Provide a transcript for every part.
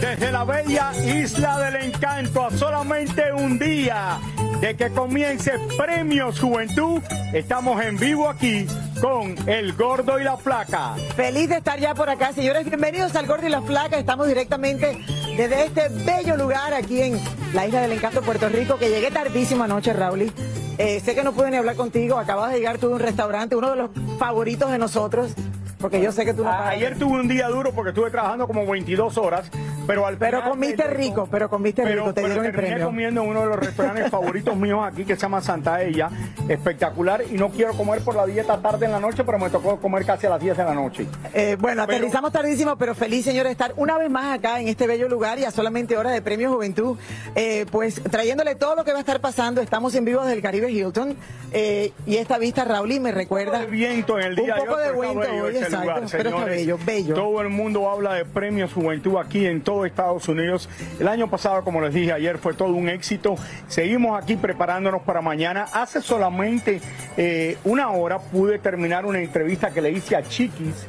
Desde la bella isla del encanto a solamente un día de que comience Premios Juventud, estamos en vivo aquí con El Gordo y la Flaca. Feliz de estar ya por acá, señores. Bienvenidos al Gordo y la Flaca. Estamos directamente desde este bello lugar aquí en la Isla del Encanto, Puerto Rico, que llegué tardísimo anoche, Raúl. Eh, sé que no pude ni hablar contigo. Acabas de llegar tú de un restaurante, uno de los favoritos de nosotros, porque yo sé que tú no A- paras. Ayer tuve un día duro porque estuve trabajando como 22 horas, pero al Pero final comiste rico, pero comiste Pero, rico, te pero dieron el premio. comiendo en uno de los restaurantes favoritos míos aquí que se llama Santa Ella, espectacular y no quiero comer por la dieta tarde en la noche, pero me tocó comer casi a las 10 de la noche. Eh, bueno, Pero- aterrizamos tardísimo, pero feliz, señor, de estar una vez más acá en este bello lugar y a solamente horas de Premio Juventud, eh, pues trayéndole todo lo que va a estar pasando. Estamos en vivo desde el Caribe Hilton eh, y esta vista, Raúl, y me recuerda. de viento en el día Un poco hoy, de viento hoy, este lugar, pero está señores. bello, bello. Todo el mundo habla de premios Juventud aquí en todo Estados Unidos. El año pasado, como les dije ayer, fue todo un éxito. Seguimos aquí preparándonos para mañana. Hace solamente eh, una hora pude terminar una entrevista que le hice a Chiquis,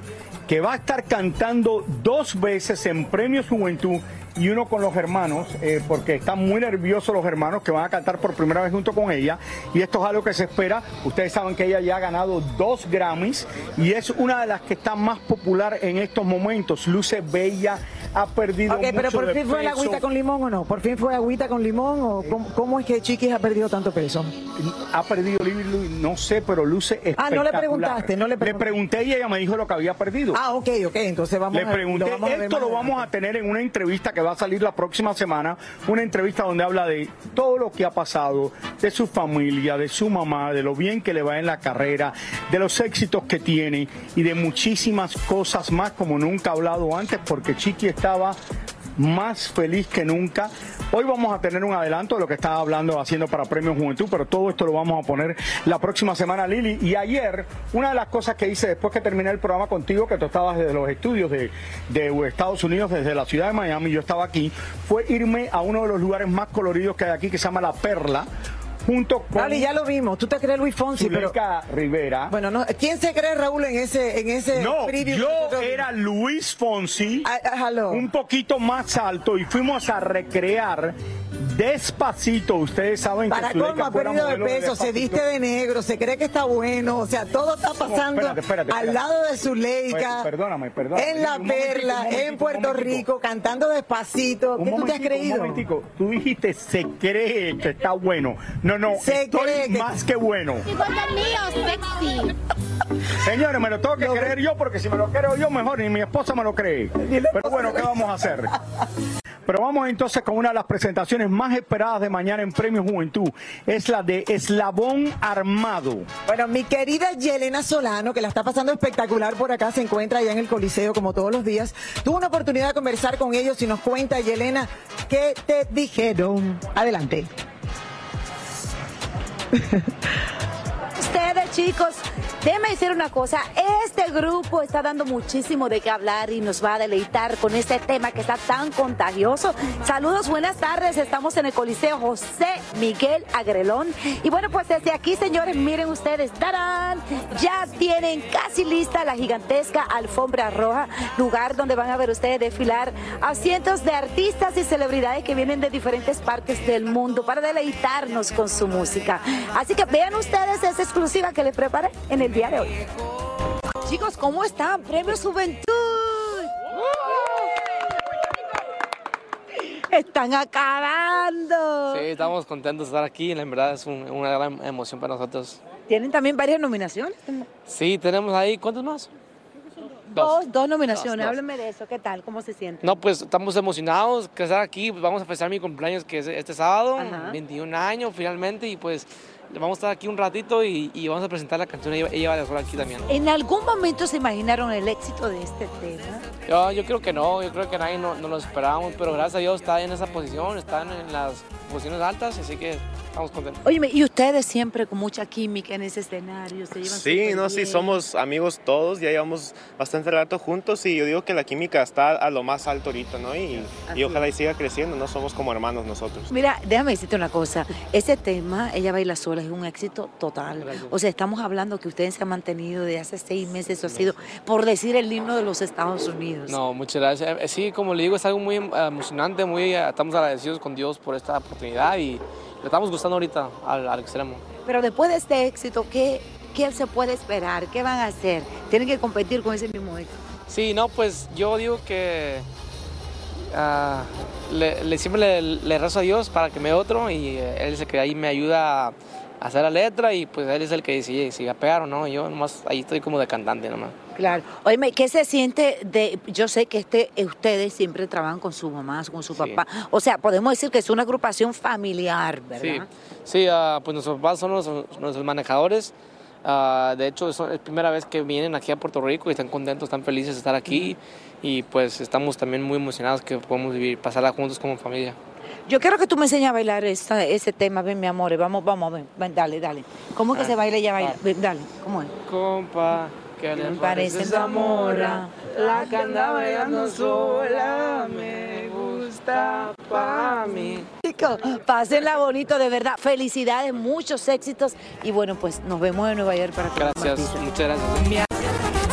que va a estar cantando dos veces en Premios Juventud y uno con los hermanos, eh, porque están muy nerviosos los hermanos que van a cantar por primera vez junto con ella. Y esto es algo que se espera. Ustedes saben que ella ya ha ganado dos Grammys y es una de las que está más popular en estos momentos. Luce bella, ha perdido Ok, pero mucho por de fin fue la peso. agüita con limón o no? ¿Por fin fue agüita con limón o cómo, cómo es que Chiquis ha perdido tanto peso? Ha perdido, no sé, pero luce espectacular. Ah, no le preguntaste, no le Le preguntaste. pregunté y ella me dijo lo que había perdido. Ah, ok, ok, entonces vamos Le a pregunté, lo vamos a ver esto lo vamos a tener en una entrevista que va a salir la próxima semana, una entrevista donde habla de todo lo que ha pasado, de su familia, de su mamá, de lo bien que le va en la carrera, de los éxitos que tiene y de muchísimas cosas más como nunca ha hablado antes porque Chiqui estaba más feliz que nunca. Hoy vamos a tener un adelanto de lo que estaba hablando, haciendo para Premio Juventud, pero todo esto lo vamos a poner la próxima semana, Lili. Y ayer, una de las cosas que hice después que terminé el programa contigo, que tú estabas desde los estudios de, de Estados Unidos, desde la ciudad de Miami, yo estaba aquí, fue irme a uno de los lugares más coloridos que hay aquí, que se llama La Perla, junto con Dale, ya lo vimos. Tú te crees Luis Fonsi, pero... Zuleika Rivera. Bueno, no, ¿quién se cree Raúl en ese, en ese No, yo era Luis Fonsi, Ah, ah, un poquito más alto y fuimos a recrear despacito. Ustedes saben Para que colmo Zuleika ha perdido de peso, se viste de negro, se cree que está bueno, o sea, todo está pasando espérate, espérate, al lado de Zuleika, Per- perdóname, perdóname. en La Un Perla, momentico, en Puerto. Rico, cantando despacito. ¿Qué tú te has creído? Un momentico. Tú dijiste se cree que está bueno. No, no, Se estoy cree que- más que bueno. Igual que el mío, sexy. Señores, me lo tengo que creer yo porque si me lo creo yo mejor ni mi esposa me lo cree. Pero bueno, ¿qué vamos a hacer? Pero vamos entonces con una de las presentaciones más esperadas de mañana en Premio Juventud. Es la de Eslabón Armado. Bueno, mi querida Yelena Solano, que la está pasando espectacular por acá, se encuentra allá en el Coliseo como todos los días. Tuvo una oportunidad de conversar con ellos y nos cuenta, Yelena, ¿qué te dijeron? Adelante. Ustedes, chicos, déjeme decir una cosa, este grupo está dando muchísimo de qué hablar y nos va a deleitar con este tema que está tan contagioso. Saludos, buenas tardes, estamos en el Coliseo José Miguel Agrelón. Y bueno, pues desde aquí, señores, miren ustedes, ¡tarán! Ya tienen casi lista la gigantesca alfombra roja, lugar donde van a ver ustedes desfilar a cientos de artistas y celebridades que vienen de diferentes partes del mundo para deleitarnos con su música. Así que vean ustedes esa exclusiva que les preparé en el día de hoy. Chicos, ¿cómo están? Premio Juventud. Están acabando. Sí, estamos contentos de estar aquí. En verdad es un- una gran emoción para nosotros. Tienen también varias nominaciones. Sí, tenemos ahí, ¿cuántos más? Dos, dos nominaciones. Dos. Háblenme de eso. ¿Qué tal? ¿Cómo se siente? No, pues estamos emocionados de estar aquí. Pues, vamos a festejar mi cumpleaños que es este sábado, Ajá. 21 años finalmente. Y pues vamos a estar aquí un ratito y, y vamos a presentar la canción. Ella, ella va a estar aquí también. ¿En algún momento se imaginaron el éxito de este tema? Yo, yo creo que no, yo creo que nadie no, no lo esperábamos, pero gracias a Dios está en esa posición, están en las posiciones altas, así que estamos contentos. Oye, y ustedes siempre con mucha química en ese escenario, se llevan Sí, no, sí, somos amigos todos, ya llevamos bastante rato juntos y yo digo que la química está a lo más alto ahorita, ¿no? Y, ojalá y siga creciendo, ¿no? Somos como hermanos nosotros. Mira, déjame decirte una cosa. Ese tema, Ella Baila Sola, es un éxito total. O sea, estamos hablando que ustedes se han mantenido de hace seis meses. Eso ha sido, por decir, el himno de los Estados Unidos. No, muchas gracias. Eh, Sí, como le digo, es algo muy eh, emocionante, muy, eh, estamos agradecidos con Dios por esta oportunidad y le estamos gustando ahorita al, al extremo. Pero después de este éxito, ¿qué, ¿qué se puede esperar? ¿Qué van a hacer? Tienen que competir con ese mismo éxito. Sí, no, pues yo digo que ah, le, le- siempre le, le rezo a Dios para que me otro y eh, Él es el que ahí me ayuda a hacer la letra y pues Él es el que decide si va a pegar o no. Yo nomás ahí estoy como de cantante nomás. Claro. Oye, ¿qué se siente de.? Yo sé que este, ustedes siempre trabajan con su mamá, con su papá. O sea, podemos decir que es una agrupación familiar, ¿verdad? Sí, sí ah, pues nuestros papás son los- nuestros manejadores. Ah, de hecho, es la primera vez que vienen aquí a Puerto Rico y están contentos, están felices de estar aquí. Y pues estamos también muy emocionados que podemos vivir, pasarla juntos como familia. Yo quiero que tú me enseñes a bailar esa- ese tema, ven, mi amor. Vamos, vamos, ven, ven, dale, dale. ¿Cómo es que Ah, se baila ella baila? Ven, dale, ¿cómo es? Compa, que le Me parece esa morra, la que anda bailando sola, me gusta pa' mí. Chicos, pásenla bonito, de verdad. Felicidades, muchos éxitos. Y bueno, pues nos vemos en Nueva York para que Gracias, muchas gracias.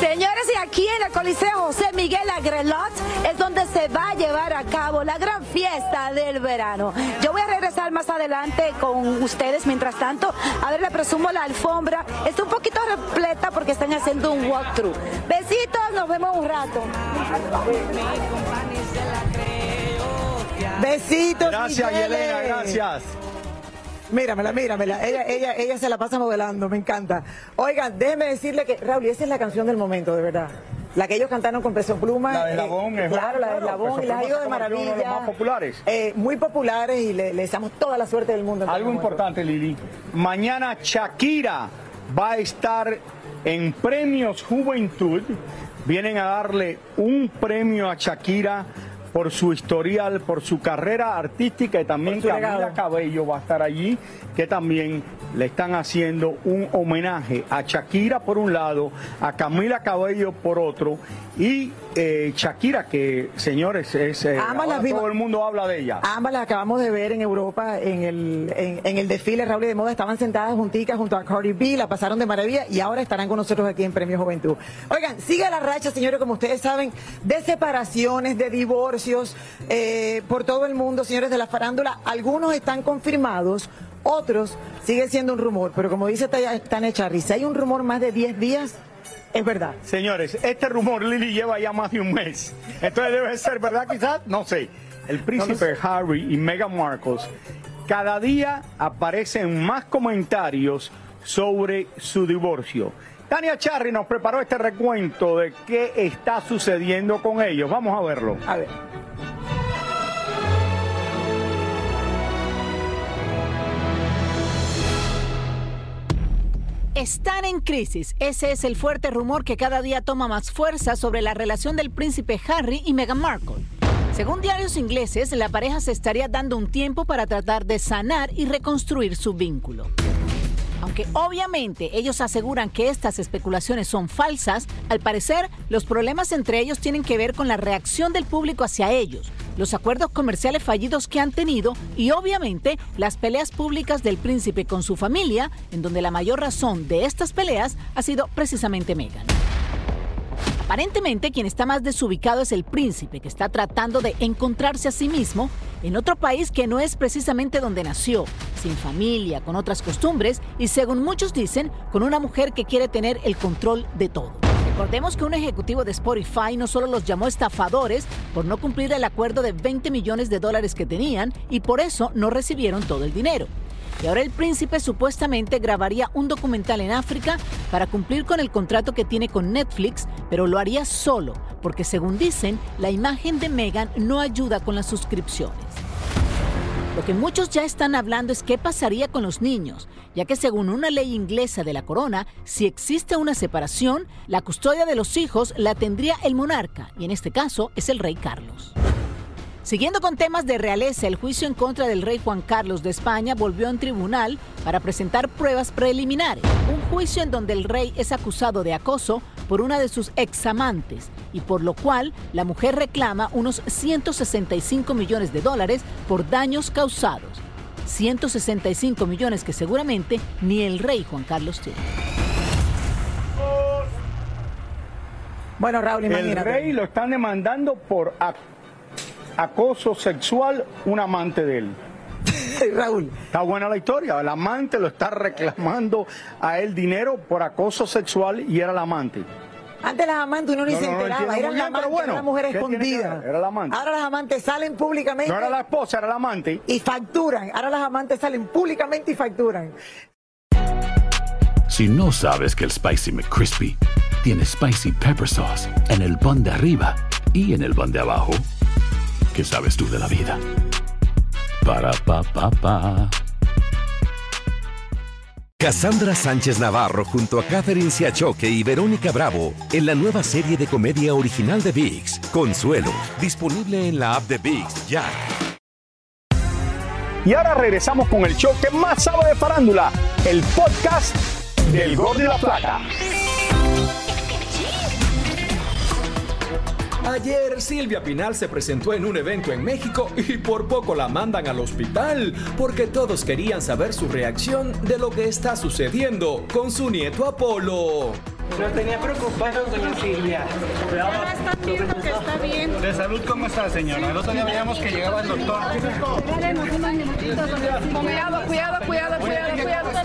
Señores, aquí en el Coliseo José Miguel Agrelot es donde se va a llevar a cabo la gran fiesta del verano. Yo voy a regresar más adelante con ustedes. Mientras tanto, a ver, le presumo la alfombra. Está un poquito repleta porque están haciendo un walkthrough. Besitos, nos vemos un rato. Besitos. Gracias. Yelena, gracias. Míramela, míramela. Ella, ella, ella se la pasa modelando, me encanta. Oigan, déjenme decirle que, Raúl, esa es la canción del momento, de verdad. La que ellos cantaron con Peso Pluma. La de eh, Eslabón, es Claro, la de Peso y ido se de uno de maravilla. los más populares. Eh, muy populares y le, le deseamos toda la suerte del mundo. Algo importante, Lili. Mañana Shakira va a estar en Premios Juventud. Vienen a darle un premio a Shakira por su historial, por su carrera artística y también Camila. Cabello va a estar allí, que también le están haciendo un homenaje a Shakira por un lado, a Camila Cabello por otro y eh, Shakira que señores es eh, ahora todo el mundo habla de ella. Ambas las acabamos de ver en Europa en el, en, en el desfile Raúl y de Moda. Estaban sentadas junticas junto a Cardi B, la pasaron de maravilla y ahora estarán con nosotros aquí en Premio Juventud. Oigan, sigue la racha, señores, como ustedes saben, de separaciones, de divorcios eh, por todo el mundo, señores de la farándula. Algunos están confirmados, otros sigue siendo un rumor. Pero como dice Tania Charry, si hay un rumor más de 10 días, es verdad. Señores, este rumor Lili lleva ya más de un mes. Entonces debe ser verdad quizás, no sé. El príncipe Harry y Meghan Markle cada día aparecen más comentarios sobre su divorcio. Tania Charry nos preparó este recuento de qué está sucediendo con ellos. Vamos a verlo. A ver. Están en crisis. Ese es el fuerte rumor que cada día toma más fuerza sobre la relación del príncipe Harry y Meghan Markle. Según diarios ingleses, la pareja se estaría dando un tiempo para tratar de sanar y reconstruir su vínculo. Aunque obviamente ellos aseguran que estas especulaciones son falsas, al parecer los problemas entre ellos tienen que ver con la reacción del público hacia ellos, los acuerdos comerciales fallidos que han tenido y obviamente las peleas públicas del príncipe con su familia, en donde la mayor razón de estas peleas ha sido precisamente Meghan. Aparentemente quien está más desubicado es el príncipe, que está tratando de encontrarse a sí mismo en otro país que no es precisamente donde nació, sin familia, con otras costumbres y según muchos dicen, con una mujer que quiere tener el control de todo. Recordemos que un ejecutivo de Spotify no solo los llamó estafadores por no cumplir el acuerdo de 20 millones de dólares que tenían y por eso no recibieron todo el dinero. Y ahora el príncipe supuestamente grabaría un documental en África para cumplir con el contrato que tiene con Netflix, pero lo haría solo, porque según dicen, la imagen de Meghan no ayuda con las suscripciones. Lo que muchos ya están hablando es qué pasaría con los niños, ya que según una ley inglesa de la corona, si existe una separación, la custodia de los hijos la tendría el monarca, y en este caso es el rey Carlos. Siguiendo con temas de realeza, el juicio en contra del rey Juan Carlos de España volvió en tribunal para presentar pruebas preliminares. Un juicio en donde el rey es acusado de acoso por una de sus examantes y por lo cual la mujer reclama unos 165 millones de dólares por daños causados. 165 millones que seguramente ni el rey Juan Carlos tiene. Bueno, Raúl, El rey lo están demandando por acoso sexual un amante de él. Raúl. Está buena la historia. El amante lo está reclamando a él dinero por acoso sexual y era el amante. Antes las amantes uno ni se enteraba, era la amante, era la mujer escondida. Era la amante. Ahora las amantes salen públicamente. No era la esposa, era la amante. Y facturan. Ahora las amantes salen públicamente y facturan. Si no sabes que el Spicy McCrispy tiene Spicy Pepper Sauce en el pan de arriba y en el pan de abajo, ¿qué sabes tú de la vida? Para, pa, pa, pa. Cassandra Sánchez Navarro junto a Catherine Siachoque y Verónica Bravo en la nueva serie de comedia original de VIX, Consuelo, disponible en la app de VIX ya. Y ahora regresamos con el show que más sabe de farándula, el podcast del Gol de la Plata. Ayer Silvia Pinal se presentó en un evento en México y por poco la mandan al hospital porque todos querían saber su reacción de lo que está sucediendo con su nieto Apolo. Nos tenía preocupados, doña Silvia. Ahora están viendo que está bien. ¿De salud cómo está, señora? El otro día veíamos que llegaba el doctor. Cuidado, cuidado, cuidado, cuidado, cuidado.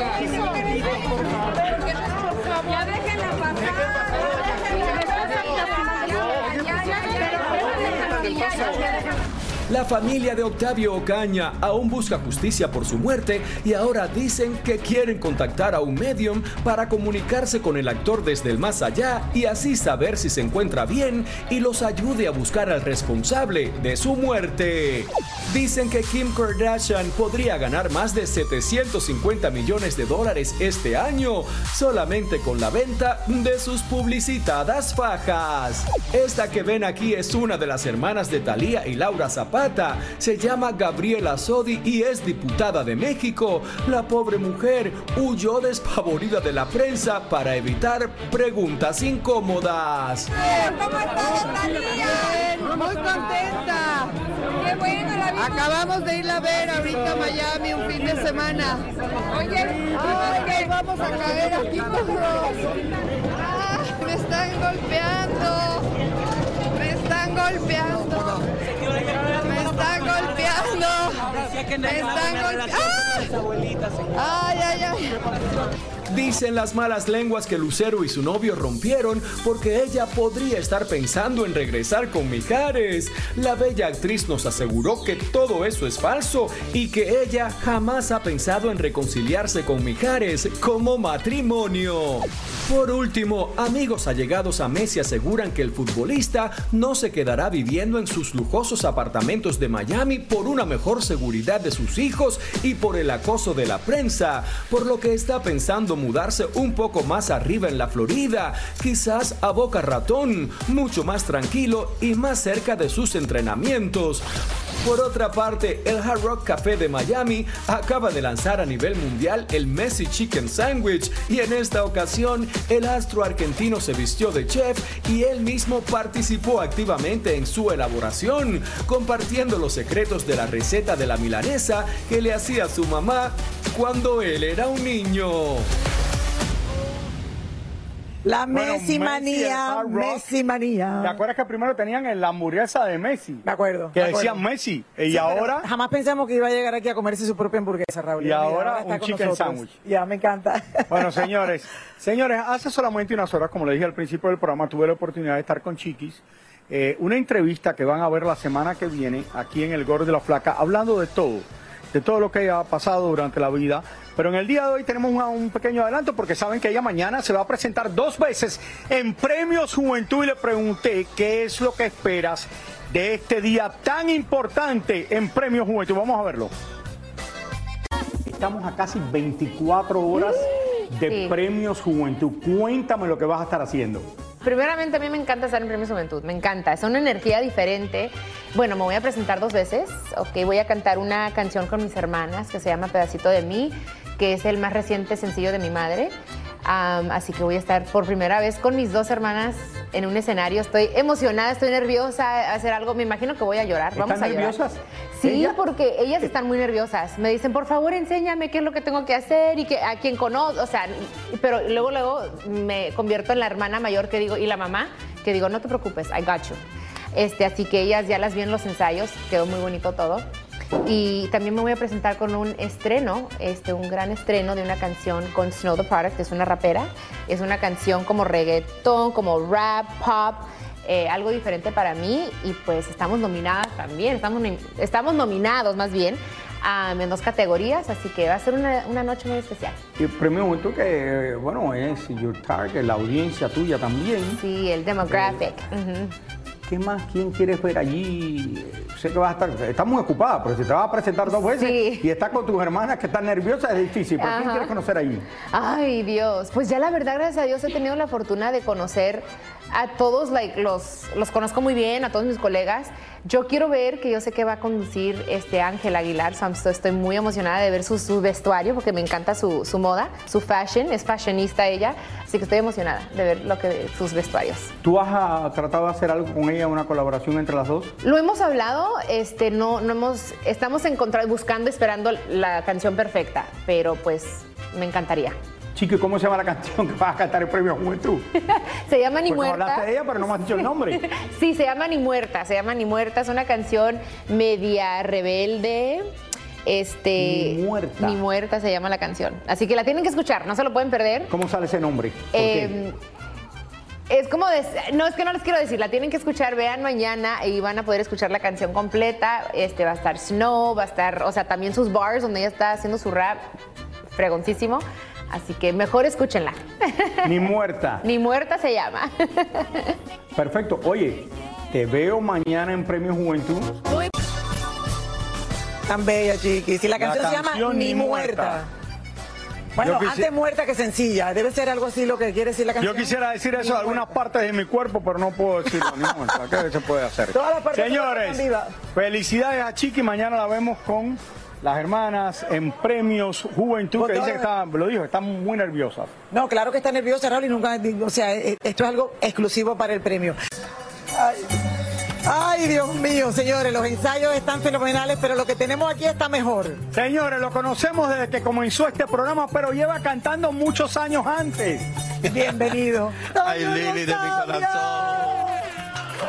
Thank you. La familia de Octavio Ocaña aún busca justicia por su muerte y ahora dicen que quieren contactar a un medium para comunicarse con el actor desde el más allá y así saber si se encuentra bien y los ayude a buscar al responsable de su muerte. Dicen que Kim Kardashian podría ganar más de 750 millones de dólares este año solamente con la venta de sus publicitadas fajas. Esta que ven aquí es una de las hermanas de Thalía y Laura Zapata se llama Gabriela Sodi y es diputada de México. La pobre mujer huyó despavorida de la prensa para evitar preguntas incómodas. ¿Cómo estás, Muy contenta. Qué bueno la vida. Acabamos de ir a ver ahorita a Miami un fin de semana. Oye, oye, vamos a caer aquí están golpeando. Me están golpeando. Me están golpeando. Me están golpeando. Dicen las malas lenguas que Lucero y su novio rompieron porque ella podría estar pensando en regresar con Mijares. La bella actriz nos aseguró que todo eso es falso y que ella jamás ha pensado en reconciliarse con Mijares como matrimonio. Por último, amigos allegados a Messi aseguran que el futbolista no se quedará viviendo en sus lujosos apartamentos de Miami por una mejor seguridad de sus hijos y por el acoso de la prensa, por lo que está pensando mudarse un poco más arriba en la Florida, quizás a Boca Ratón, mucho más tranquilo y más cerca de sus entrenamientos. Por otra parte, el Hard Rock Café de Miami acaba de lanzar a nivel mundial el Messi Chicken Sandwich y en esta ocasión el astro argentino se vistió de chef y él mismo participó activamente en su elaboración, compartiendo los secretos de la receta de la milanesa que le hacía su mamá cuando él era un niño. La Bueno, Messi manía. Messi manía. ¿Te acuerdas que primero tenían la hamburguesa de Messi? Me acuerdo. Que me acuerdo. decían Messi. Y Sí, ahora Jamás pensamos que iba a llegar aquí a comerse su propia hamburguesa, Raúl. Y ahora está un con chicken nosotros. sandwich. Ya, me encanta. Bueno, señores, señores, hace solamente unas horas, como le dije al principio del programa, tuve la oportunidad de estar con Chiquis. Eh, una entrevista que van a ver la semana que viene aquí en El Gordo de la Flaca, hablando de todo, de todo lo que ha pasado durante la vida. Pero en el día de hoy tenemos una- un pequeño adelanto porque saben que ella mañana se va a presentar dos veces en Premios Juventud y le pregunté qué es lo que esperas de este día tan importante en Premios Juventud. Vamos a verlo. Estamos a casi 24 horas de Sí. Premios Juventud. Cuéntame lo que vas a estar haciendo. Primeramente, a mí me encanta estar en Premios Juventud, me encanta, es una energía diferente. Bueno, me voy a presentar dos veces, ok, voy a cantar una canción con mis hermanas que se llama Pedacito de mí, que es el más reciente sencillo de mi madre. Así que voy a estar por primera vez con mis dos hermanas en un escenario. Estoy emocionada, estoy nerviosa a hacer algo. Me imagino que voy a llorar. Vamos ¿Están a llorar. Sí, ¿Ella? porque ellas están muy nerviosas. Me dicen, por favor, enséñame qué es lo que tengo que hacer y que a quien conozco. O sea, pero luego, luego me convierto en la hermana mayor que digo, y la mamá, que digo, no te preocupes, I got you. Este, así que ellas ya las vi en los ensayos, quedó muy bonito todo. Y también me voy a presentar con un estreno, este, un gran estreno de una canción con Snow the Product, que es una rapera. Es una canción como reggaetón, como rap, pop, eh, algo diferente para mí. Y pues estamos nominadas también, estamos, estamos nominados más bien ah, en dos categorías, así que va a ser una, una noche muy especial. Y Premio Juventud que, bueno, es your target, la audiencia tuya también. Sí, el demographic. Ujú. ¿Qué más? ¿Quién quieres ver allí? Sé que vas a estar, estás muy ocupada, pero si te vas a presentar dos veces y estás con tus hermanas que están nerviosas, es difícil. ¿Pero quién quieres conocer allí? Ay, Dios. Pues ya la verdad, gracias a Dios, he tenido la fortuna de conocer a todos, like, los, los conozco muy bien, a todos mis colegas. Yo quiero ver, que yo sé que va a conducir este Ángel Aguilar, so estoy muy emocionada de ver su, su vestuario, porque me encanta su, su moda, su fashion, es fashionista ella, así que estoy emocionada de ver lo que, sus vestuarios. ¿Tú has ah, tratado de hacer algo con ella, una colaboración entre las dos? Lo hemos hablado, este, no, no hemos, estamos encontrando, buscando, esperando la canción perfecta, pero pues me encantaría. Chico, ¿y cómo se llama la canción que vas a cantar en Premio Juventud? Se llama Ni Porque Muerta. hablaste de ella, pero no me has dicho el nombre. sí, se llama Ni Muerta, se llama Ni Muerta, es una canción media rebelde. Este, Ni Muerta. Ni Muerta se llama la canción. Así que la tienen que escuchar, no se lo pueden perder. ¿Cómo sale ese nombre? Eh, es como, de- no es que no les quiero decir, la tienen que escuchar, vean mañana y van a poder escuchar la canción completa. Este va a estar Snow, va a estar, o sea, también sus bars donde ella está haciendo su rap, fregoncísimo. Así que mejor escúchenla. Ni muerta. Ni muerta se llama. Perfecto. Oye, te veo mañana en Premio Juventud. Tan bella, chiquis. Y la La canción, se llama Ni Muerta. Muerta. Bueno, quisi- antes muerta que sencilla. Debe ser algo así lo que quiere decir la canción. Yo quisiera decir eso de algunas partes de mi cuerpo, pero no puedo decirlo. Ni muerta. ¿Qué se puede hacer? Todas las partes Señores, felicidades a Chiqui. Mañana la vemos con las hermanas en Premios Juventud, que dice todas- que están, lo dijo, están muy nerviosas. No, claro que está nerviosa, Raúl, y nunca, o sea, eh, esto es algo exclusivo para el premio. Ay, ay, Dios mío, señores, los ensayos están fenomenales, pero lo que tenemos aquí está mejor. Señores, lo conocemos desde que comenzó este programa, pero lleva cantando muchos años antes. Bienvenido. Ay, Lili de mi corazón.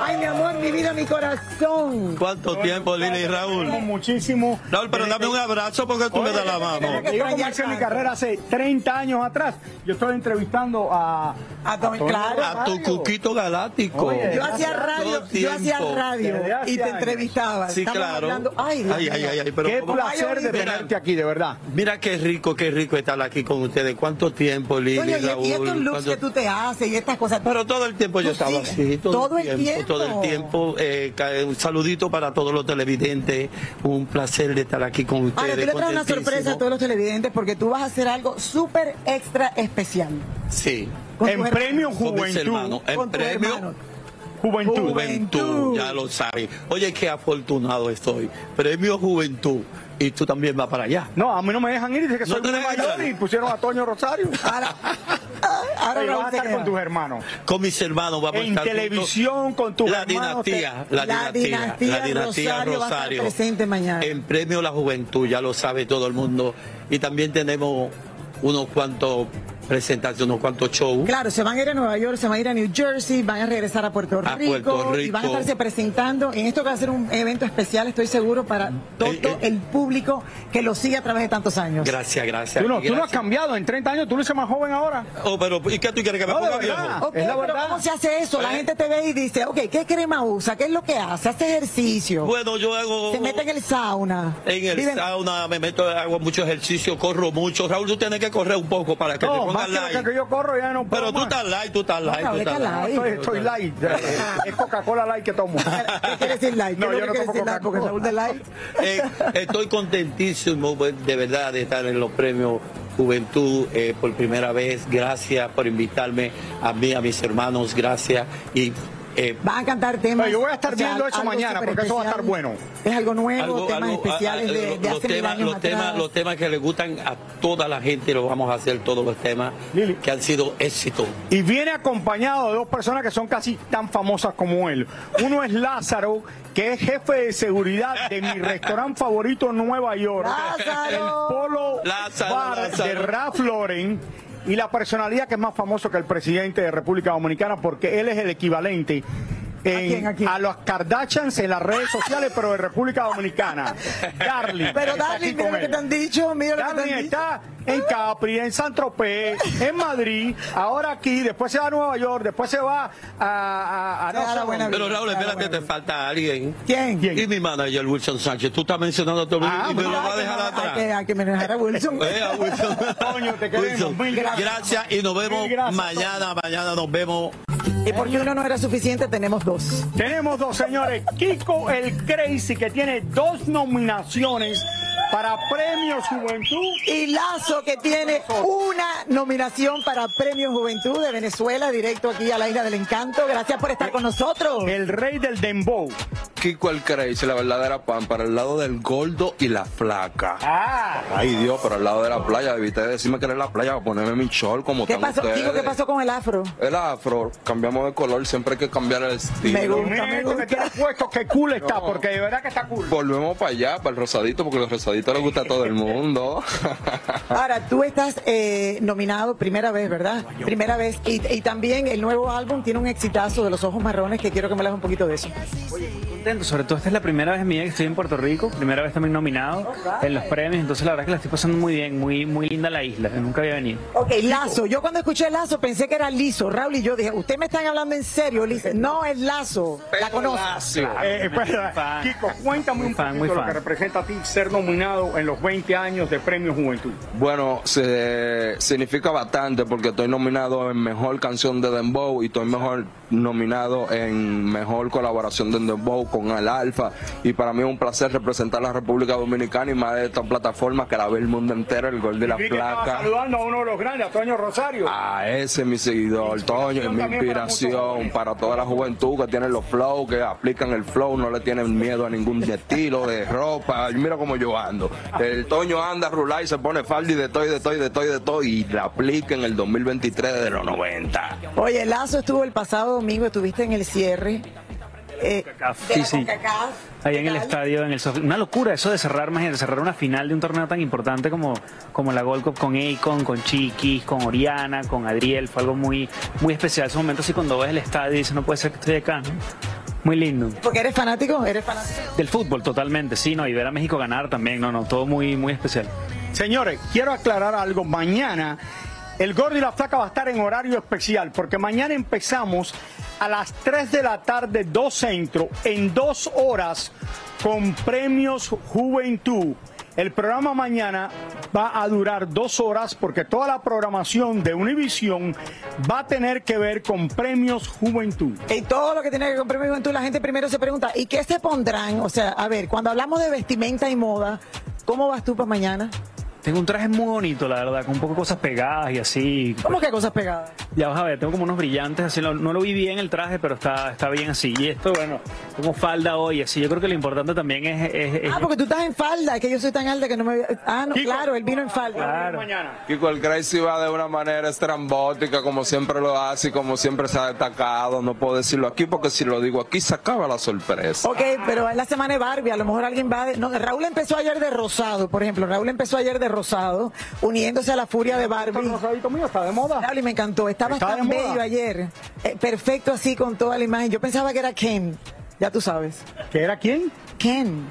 Ay, mi amor, mi vida, mi corazón. ¿Cuánto tiempo, Lili y Raúl? Muchísimo. Raúl, pero dame un abrazo porque tú me das la mano. Yo comencé mi carrera hace 30 años atrás. Yo estoy entrevistando a... A, Don- claro. A tu cuquito galáctico. Oye, Yo hacía radio, yo hacía tiempo. radio y te entrevistaba. Sí, claro. hablando- Ay, Dios ay, ay, ay, ay, pero Qué ¿cómo? placer de Mira, tenerte aquí, de verdad. Mira qué rico, qué rico estar aquí con ustedes. ¿Cuánto tiempo, Lili, y, Raúl? y estos looks ¿Cuánto- que tú te haces y estas cosas. Pero todo el tiempo yo estaba así, todo, Todo el el tiempo, todo el tiempo. Eh, un saludito para todos los televidentes. Un placer de estar aquí con ustedes. Ahora, tú le traes una sorpresa a todos los televidentes porque tú vas a hacer algo súper extra especial. Sí. Con En Premio Juventud. En premio. Juventud. Juventud, ya lo saben. Oye, qué afortunado estoy. Premio Juventud. Y tú también vas para allá. No, a mí no me dejan ir, dice que No soy muy mayor y pusieron a Toño Rosario. ahora no vas a estar con tus hermanos. Con mis hermanos vamos a En estar televisión, juntos. con tus la hermanos, dinastía, la dinastía, la dinastía Rosario va a estar Rosario. presente mañana. En premio La Juventud, ya lo sabe todo el mundo. Y también tenemos unos cuantos presentaciones, unos cuantos shows. Claro, se van a ir a Nueva York, se van a ir a New Jersey, van a regresar a Puerto A Rico, Puerto y van a Rico. estarse presentando en esto que va a ser un evento especial, estoy seguro, para todo Eh, el público que lo sigue a través de tantos años. Gracias, gracias. Tú no, tú no has cambiado en 30 años, tú no eres más joven ahora. Oh, pero ¿y qué tú quieres que me No, ponga viejo? Ok, Es la pero. ¿cómo se hace eso? La ¿Eh? gente te ve y dice, ok, ¿qué crema usa? ¿Qué es lo que hace? ¿Hace ejercicio? Bueno, yo hago se mete en el sauna. en el sauna, me meto, hago mucho ejercicio, corro mucho. Raúl, tú tienes que correr un poco para que No, pongas que que yo corro ya no puedo Pero tú estás light, tú estás light, tú estás está light. light. Estoy, estoy light. Es Coca-Cola light que tomo. ¿Qué quiere decir light? ¿Qué No, yo no tomo decir light? Porque Coca-Cola. De light. Eh, estoy contentísimo pues, de verdad de estar en los premios Juventud eh, por primera vez. Gracias por invitarme a mí, a mis hermanos. Gracias. Y eh, Van a cantar temas. Yo voy a estar o sea, viendo eso mañana, porque eso va a estar bueno. Es algo nuevo, algo- temas algo- especiales a- a- de, de los, hace temas, años los, temas, atrás. los temas que le gustan a toda la gente, los vamos a hacer todos los temas Lili. que han sido éxitos. Y viene acompañado de dos personas que son casi tan famosas como él. Uno es Lázaro, que es jefe de seguridad de mi restaurante favorito en Nueva York. ¡Lázaro! El Polo Lázaro, Bar Lázaro. de Ralph Lauren. Y la personalidad que es más famoso que el presidente de República Dominicana, porque él es el equivalente en- quién, a quién? los Kardashians en las redes sociales, pero de República Dominicana. Darling. Pero Darling, mira lo que te han dicho, mira lo que te dicho. está en Capri, en San Tropez, en Madrid, ahora aquí, después se va a Nueva York, después se va a... a- a- no buena. Pero Raúl, espérate, te falta alguien. ¿Quién? ¿Quién? Y mi manager Wilson Sánchez, tú estás mencionando a todo el mundo Ah, y me lo vas a dejar Hay atrás. que, hay que manejar a Wilson. Eh, a Wilson. Toño, te queremos. Wilson, Mil gracias. gracias y nos vemos gracias, mañana. Mañana nos vemos. Y porque uno no era suficiente, tenemos dos. Tenemos dos señores, Kiko el Crazy, que tiene dos nominaciones para Premios Juventud. Y Lazo, que tiene una nominación para Premio Juventud de Venezuela, directo aquí a la Isla del Encanto. Gracias por estar con nosotros. El rey del dembow. Kiko el Crazy, la verdadera pan, para el lado del gordo y la flaca. Ah, Ay Dios, pero al lado de la playa, debiste decirme que era la playa para ponerme mi short como ¿Qué pasó? ustedes. ¿qué pasó con el afro? El afro, cambiamos de color, siempre hay que cambiar el estilo. Me gusta. mira esto que tiene puesto, que cool está, porque de verdad que está cool. Volvemos para allá, para el rosadito, porque el rosadito le gusta a todo el mundo. Ahora, tú estás eh, nominado primera vez, ¿verdad? Primera vez. Y, y también el nuevo álbum tiene un exitazo de los ojos marrones que quiero que me hables un poquito de eso. Contento, sobre todo esta es la primera vez en mi vida que estoy en Puerto Rico, primera vez también nominado en los premios, entonces la verdad es que la estoy pasando muy bien, muy, muy linda la isla, nunca había venido. Ok, Lazo. Yo cuando escuché Lazo pensé que era Lizo. Raúl y yo dije, ¿usted me están hablando en serio? Dice, no, es Lazo. La conoce. Eh, espera, Kiko, cuéntame un fan, poquito muy lo fan. que representa a ti ser nominado en los 20 años de Premio Juventud. Bueno, se, significa bastante porque estoy nominado en Mejor Canción de Dembow y estoy mejor nominado en Mejor Colaboración de Dembow con el Alfa y para mí es un placer representar a la República Dominicana y más de esta plataforma que la ve el mundo entero, el Gol de la Placa. saludando a uno de los grandes, a Toño Rosario. A ese es mi seguidor, Toño, es mi inspiración para toda la juventud que tiene los flow, que aplican el flow, no le tienen miedo a ningún estilo de ropa. Mira cómo yo ando. El Toño anda a rular y se pone falda y de todo y de todo y de todo y de todo y la aplica en el 2023 de los 90. Oye, Lazo estuvo el pasado domingo, estuviste en el cierre. Eh, de Sí, la sí. CONCACAF. Ahí en el estadio, en el soft- Una locura eso de cerrar, imagínate, cerrar una final de un torneo tan importante como, como la Gold Cup con Akon, con Chiquis, con Oriana, con Adriel. Fue algo muy, muy especial. Ese momento así cuando ves el estadio y dices, no puede ser que estoy acá. ¿no? Muy lindo. Porque eres fanático, eres fanático. Del fútbol totalmente, sí, no, y ver a México ganar también, no, no, todo muy, muy especial. Señores, quiero aclarar algo. Mañana el Gordo y la Flaca va a estar en horario especial porque mañana empezamos a las 3 de la tarde, 2 centro, en dos horas con premios Juventud. El programa mañana va a durar dos horas porque toda la programación de Univisión va a tener que ver con premios Juventud. Y todo lo que tiene que ver con Premio Juventud, la gente primero se pregunta, ¿y qué se pondrán? O sea, a ver, cuando hablamos de vestimenta y moda, ¿cómo vas tú para mañana? Tengo un traje muy bonito, la verdad, con un poco de cosas pegadas y así. ¿Cómo que cosas pegadas? Ya vas a ver, tengo como unos brillantes, así no, no lo vi bien el traje, pero está, está bien así. Y esto, bueno, como falda hoy, así. Yo creo que lo importante también es. es- es- Ah, porque tú estás en falda, que yo soy tan alta que no me... Ah, no, claro, él vino en falda. Kiko el Crazy va de una manera estrambótica, como siempre lo hace y como siempre se ha destacado. No puedo decirlo aquí porque si lo digo aquí se acaba la sorpresa. Ok, pero es la semana de Barbie, a lo mejor alguien va de... No, Raúl empezó ayer de rosado, por ejemplo, Raúl empezó ayer de rosado, uniéndose a la furia de Barbie. El rosadito mío está de moda. Y me encantó, estaba Está tan moda. bello ayer, Eh, perfecto así con toda la imagen. Yo pensaba que era Ken, ya tú sabes. ¿Que era quién? Ken.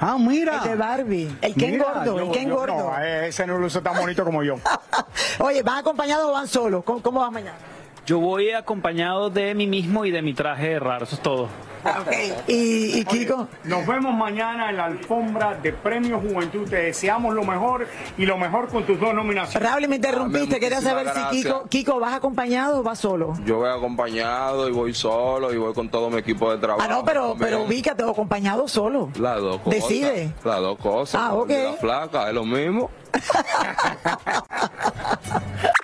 Ah, mira. El de Barbie, el Ken Mira, gordo, el yo- Ken yo- gordo. No, eh, ese no luce tan bonito como yo. Oye, ¿van acompañados o van solos? ¿Cómo, cómo vas mañana? Yo voy acompañado de mí mismo y de mi traje raro, eso es todo. Y, y Kiko. Nos vemos mañana en la alfombra de Premio Juventud. Te deseamos lo mejor y lo mejor con tus dos nominaciones. Raúl, me interrumpiste, quería saber si Kiko. Kiko, ¿vas acompañado o vas solo? Yo voy acompañado y voy solo y voy con todo mi equipo de trabajo. Ah, no, pero, pero ubícate, o acompañado solo. Las dos cosas. Decide. Las dos cosas. Ah, ok. La flaca es lo mismo.